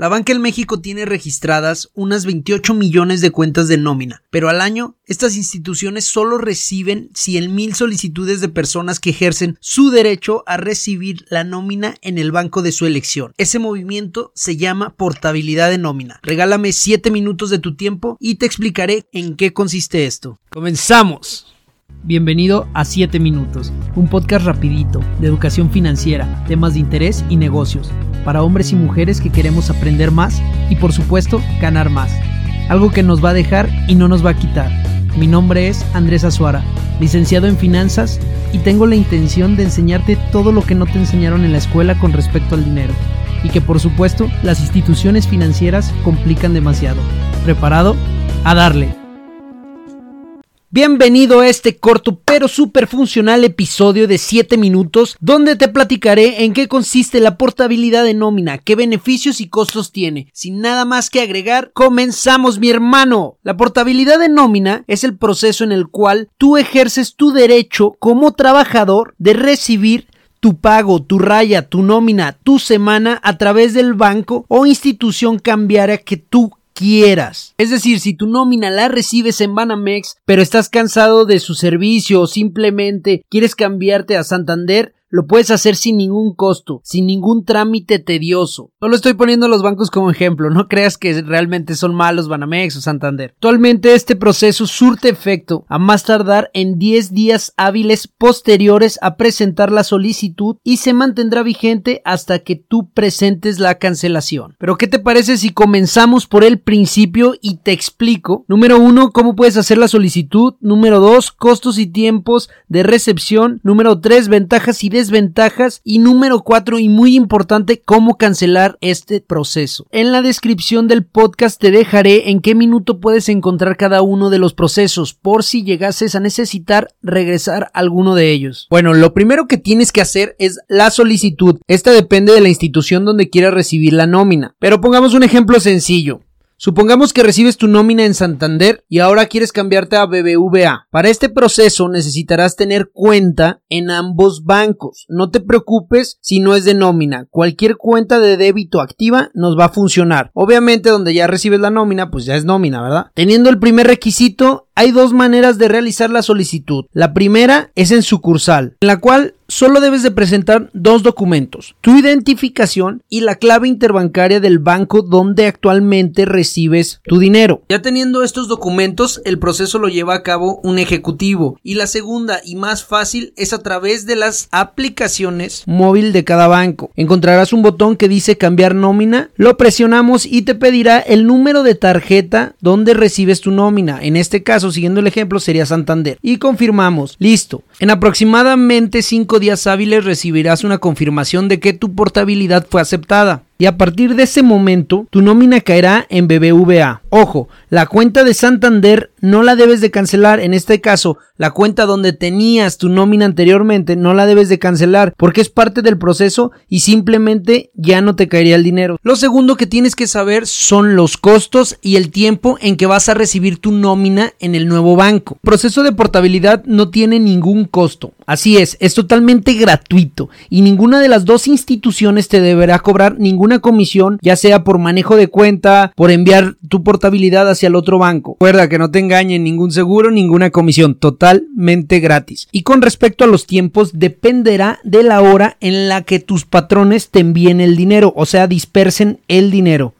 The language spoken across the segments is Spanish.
La banca en México tiene registradas unas 28 millones de cuentas de nómina, pero al año estas instituciones solo reciben 100 mil solicitudes de personas que ejercen su derecho a recibir la nómina en el banco de su elección. Ese movimiento se llama portabilidad de nómina. Regálame 7 minutos de tu tiempo y te explicaré en qué consiste esto. ¡Comenzamos! Bienvenido a 7 Minutos, un podcast rapidito de educación financiera, temas de interés y negocios, para hombres y mujeres que queremos aprender más y por supuesto ganar más. Algo que nos va a dejar y no nos va a quitar. Mi nombre es Andrés Azuara, licenciado en finanzas y tengo la intención de enseñarte todo lo que no te enseñaron en la escuela con respecto al dinero y que por supuesto las instituciones financieras complican demasiado. ¿Preparado? A darle. Bienvenido a este corto pero súper funcional episodio de 7 minutos donde te platicaré en qué consiste la portabilidad de nómina, qué beneficios y costos tiene. Sin nada más que agregar, comenzamos mi hermano. La portabilidad de nómina es el proceso en el cual tú ejerces tu derecho como trabajador de recibir tu pago, tu raya, tu nómina, tu semana a través del banco o institución cambiaria que tú quieras. Es decir, si tu nómina la recibes en Banamex, pero estás cansado de su servicio o simplemente quieres cambiarte a Santander, lo puedes hacer sin ningún costo, sin ningún trámite tedioso. Solo estoy poniendo los bancos como ejemplo, no creas que realmente son malos Banamex o Santander. Actualmente este proceso surte efecto a más tardar en 10 días hábiles posteriores a presentar la solicitud y se mantendrá vigente hasta que tú presentes la cancelación. Pero ¿qué te parece si comenzamos por el principio y te explico? Número 1, cómo puedes hacer la solicitud. Número 2, costos y tiempos de recepción. Número 3, ventajas y desventajas y número 4 y muy importante cómo cancelar este proceso. En la descripción del podcast te dejaré en qué minuto puedes encontrar cada uno de los procesos por si llegases a necesitar regresar alguno de ellos. Bueno, lo primero que tienes que hacer es la solicitud. Esta depende de la institución donde quieras recibir la nómina. Pero pongamos un ejemplo sencillo. Supongamos que recibes tu nómina en Santander y ahora quieres cambiarte a BBVA. Para este proceso necesitarás tener cuenta en ambos bancos. No te preocupes si no es de nómina. Cualquier cuenta de débito activa nos va a funcionar. Obviamente donde ya recibes la nómina, pues ya es nómina, ¿verdad? Teniendo el primer requisito, hay dos maneras de realizar la solicitud. La primera es en sucursal, en la cual solo debes de presentar dos documentos, tu identificación y la clave interbancaria del banco donde actualmente recibes tu dinero. Ya teniendo estos documentos, el proceso lo lleva a cabo un ejecutivo y la segunda y más fácil es a través de las aplicaciones móvil de cada banco. Encontrarás un botón que dice cambiar nómina, lo presionamos y te pedirá el número de tarjeta donde recibes tu nómina. En este caso, siguiendo el ejemplo, sería Santander. Y confirmamos. Listo. En aproximadamente 5 días hábiles recibirás una confirmación de que tu portabilidad fue aceptada. Y a partir de ese momento, tu nómina caerá en BBVA. Ojo, la cuenta de Santander no la debes de cancelar. En este caso, la cuenta donde tenías tu nómina anteriormente no la debes de cancelar porque es parte del proceso y simplemente ya no te caería el dinero. Lo segundo que tienes que saber son los costos y el tiempo en que vas a recibir tu nómina en el nuevo banco. Proceso de portabilidad no tiene ningún costo. Así es, es totalmente gratuito y ninguna de las dos instituciones te deberá cobrar ninguna comisión, ya sea por manejo de cuenta, por enviar tu portabilidad hacia el otro banco. Recuerda que no te engañen ningún seguro, ninguna comisión, totalmente gratis. Y con respecto a los tiempos, dependerá de la hora en la que tus patrones te envíen el dinero, o sea, dispersen el dinero.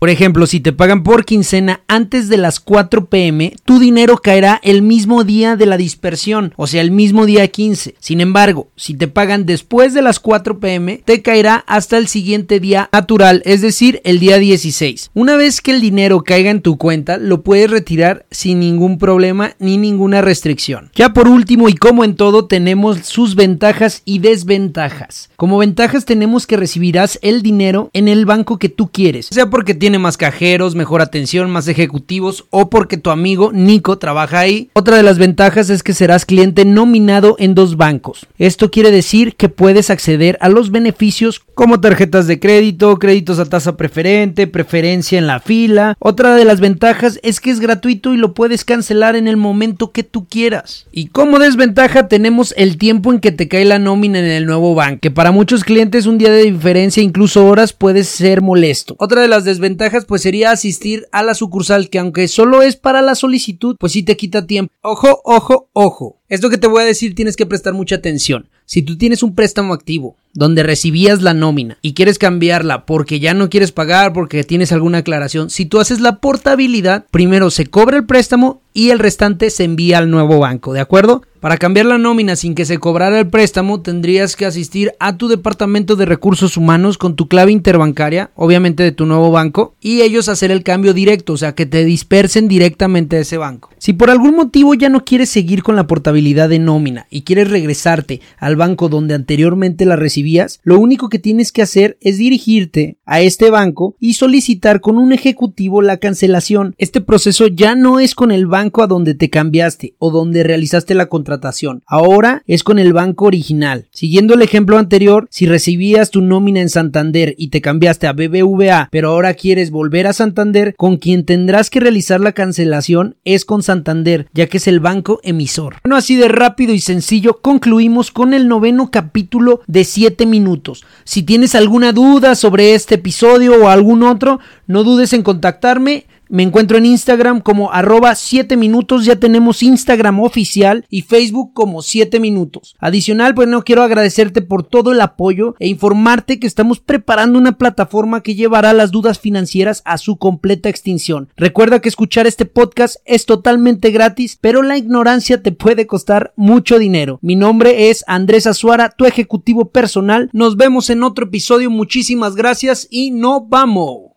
Por ejemplo, si te pagan por quincena antes de las 4 pm, tu dinero caerá el mismo día de la dispersión, o sea, el mismo día 15. Sin embargo, si te pagan después de las 4 pm, te caerá hasta el siguiente día natural, es decir, el día 16. Una vez que el dinero caiga en tu cuenta, lo puedes retirar sin ningún problema ni ninguna restricción. Ya por último, y como en todo, tenemos sus ventajas y desventajas. Como ventajas tenemos que recibirás el dinero en el banco que tú quieres, sea porque tienes tiene más cajeros, mejor atención, más ejecutivos o porque tu amigo Nico trabaja ahí. Otra de las ventajas es que serás cliente nominado en dos bancos. Esto quiere decir que puedes acceder a los beneficios como tarjetas de crédito, créditos a tasa preferente, preferencia en la fila. Otra de las ventajas es que es gratuito y lo puedes cancelar en el momento que tú quieras. Y como desventaja tenemos el tiempo en que te cae la nómina en el nuevo banco, para muchos clientes un día de diferencia, incluso horas, puede ser molesto. Otra de las desventajas pues sería asistir a la sucursal que aunque solo es para la solicitud, pues sí te quita tiempo. Ojo, ojo, ojo. Esto que te voy a decir tienes que prestar mucha atención. Si tú tienes un préstamo activo donde recibías la nómina y quieres cambiarla porque ya no quieres pagar, porque tienes alguna aclaración, si tú haces la portabilidad, primero se cobra el préstamo y el restante se envía al nuevo banco, ¿de acuerdo? Para cambiar la nómina sin que se cobrara el préstamo, tendrías que asistir a tu departamento de recursos humanos con tu clave interbancaria, obviamente de tu nuevo banco, y ellos hacer el cambio directo, o sea, que te dispersen directamente a ese banco. Si por algún motivo ya no quieres seguir con la portabilidad de nómina y quieres regresarte al banco donde anteriormente la recibías, lo único que tienes que hacer es dirigirte a este banco y solicitar con un ejecutivo la cancelación. Este proceso ya no es con el banco a donde te cambiaste o donde realizaste la Ahora es con el banco original. Siguiendo el ejemplo anterior, si recibías tu nómina en Santander y te cambiaste a BBVA, pero ahora quieres volver a Santander, con quien tendrás que realizar la cancelación es con Santander, ya que es el banco emisor. Bueno, así de rápido y sencillo concluimos con el noveno capítulo de 7 minutos. Si tienes alguna duda sobre este episodio o algún otro, no dudes en contactarme. Me encuentro en Instagram como arroba 7 minutos, ya tenemos Instagram oficial y Facebook como 7 minutos. Adicional, pues no quiero agradecerte por todo el apoyo e informarte que estamos preparando una plataforma que llevará las dudas financieras a su completa extinción. Recuerda que escuchar este podcast es totalmente gratis, pero la ignorancia te puede costar mucho dinero. Mi nombre es Andrés Azuara, tu ejecutivo personal. Nos vemos en otro episodio, muchísimas gracias y no vamos.